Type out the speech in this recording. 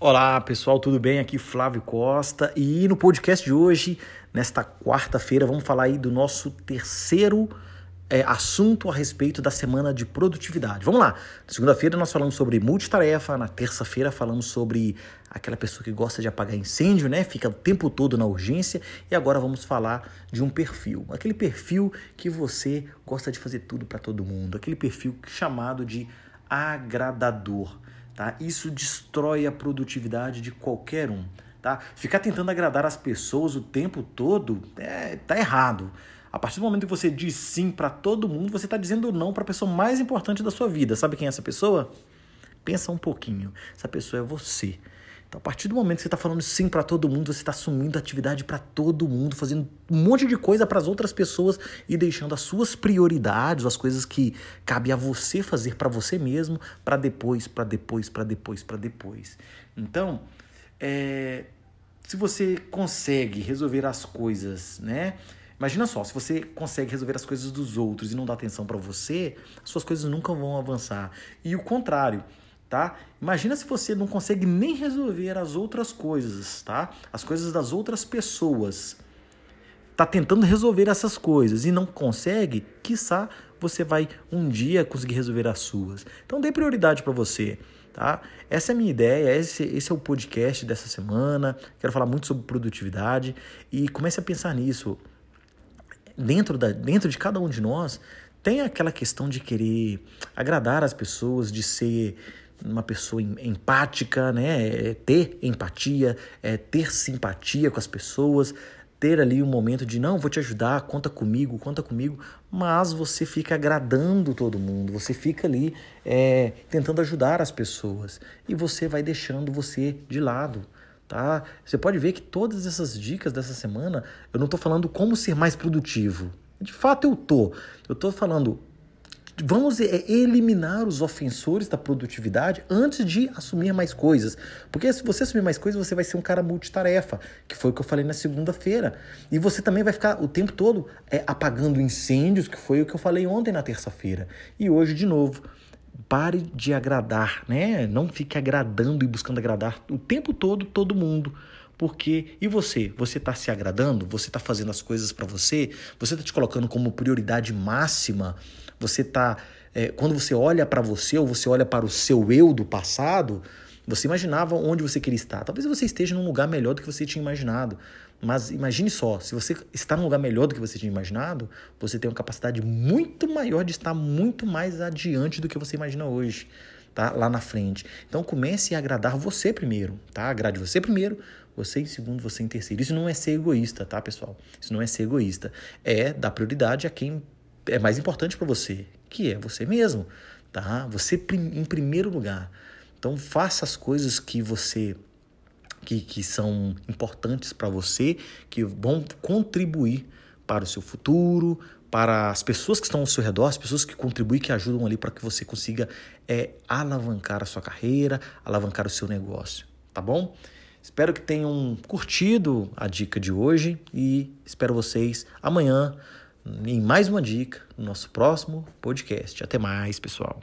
Olá pessoal, tudo bem? Aqui Flávio Costa e no podcast de hoje, nesta quarta-feira, vamos falar aí do nosso terceiro é, assunto a respeito da semana de produtividade. Vamos lá. Na segunda-feira nós falamos sobre multitarefa, na terça-feira falamos sobre aquela pessoa que gosta de apagar incêndio, né? Fica o tempo todo na urgência. E agora vamos falar de um perfil. Aquele perfil que você gosta de fazer tudo para todo mundo. Aquele perfil chamado de agradador. Tá? Isso destrói a produtividade de qualquer um. Tá? Ficar tentando agradar as pessoas o tempo todo é, tá errado. A partir do momento que você diz sim para todo mundo, você está dizendo não para a pessoa mais importante da sua vida. Sabe quem é essa pessoa? Pensa um pouquinho. Essa pessoa é você. Então, a partir do momento que você está falando sim para todo mundo, você está assumindo atividade para todo mundo, fazendo um monte de coisa para as outras pessoas e deixando as suas prioridades, as coisas que cabe a você fazer para você mesmo, para depois, para depois, para depois, para depois. Então, é, se você consegue resolver as coisas, né? Imagina só, se você consegue resolver as coisas dos outros e não dá atenção para você, as suas coisas nunca vão avançar. E o contrário, tá? Imagina se você não consegue nem resolver as outras coisas, tá? As coisas das outras pessoas. Tá tentando resolver essas coisas e não consegue, quiçá você vai um dia conseguir resolver as suas. Então dê prioridade para você, tá? Essa é a minha ideia, esse, esse é o podcast dessa semana. Quero falar muito sobre produtividade e comece a pensar nisso. Dentro, da, dentro de cada um de nós tem aquela questão de querer agradar as pessoas, de ser uma pessoa empática, né? É ter empatia, é ter simpatia com as pessoas, ter ali um momento de não, vou te ajudar, conta comigo, conta comigo, mas você fica agradando todo mundo, você fica ali é, tentando ajudar as pessoas e você vai deixando você de lado. Tá? Você pode ver que todas essas dicas dessa semana, eu não estou falando como ser mais produtivo. De fato eu tô. Eu estou falando vamos é, eliminar os ofensores da produtividade antes de assumir mais coisas. Porque se você assumir mais coisas, você vai ser um cara multitarefa, que foi o que eu falei na segunda-feira. E você também vai ficar o tempo todo é, apagando incêndios, que foi o que eu falei ontem na terça-feira. E hoje, de novo. Pare de agradar, né? Não fique agradando e buscando agradar o tempo todo todo mundo. Porque, e você? Você está se agradando? Você está fazendo as coisas para você? Você está te colocando como prioridade máxima? Você está. É, quando você olha para você ou você olha para o seu eu do passado, você imaginava onde você queria estar. Talvez você esteja num lugar melhor do que você tinha imaginado. Mas imagine só, se você está num lugar melhor do que você tinha imaginado, você tem uma capacidade muito maior de estar muito mais adiante do que você imagina hoje, tá? Lá na frente. Então comece a agradar você primeiro, tá? Agrade você primeiro, você em segundo, você em terceiro. Isso não é ser egoísta, tá, pessoal? Isso não é ser egoísta. É dar prioridade a quem é mais importante para você, que é você mesmo, tá? Você em primeiro lugar. Então faça as coisas que você que, que são importantes para você, que vão contribuir para o seu futuro, para as pessoas que estão ao seu redor, as pessoas que contribuem, que ajudam ali para que você consiga é, alavancar a sua carreira, alavancar o seu negócio, tá bom? Espero que tenham curtido a dica de hoje e espero vocês amanhã em mais uma dica no nosso próximo podcast. Até mais, pessoal.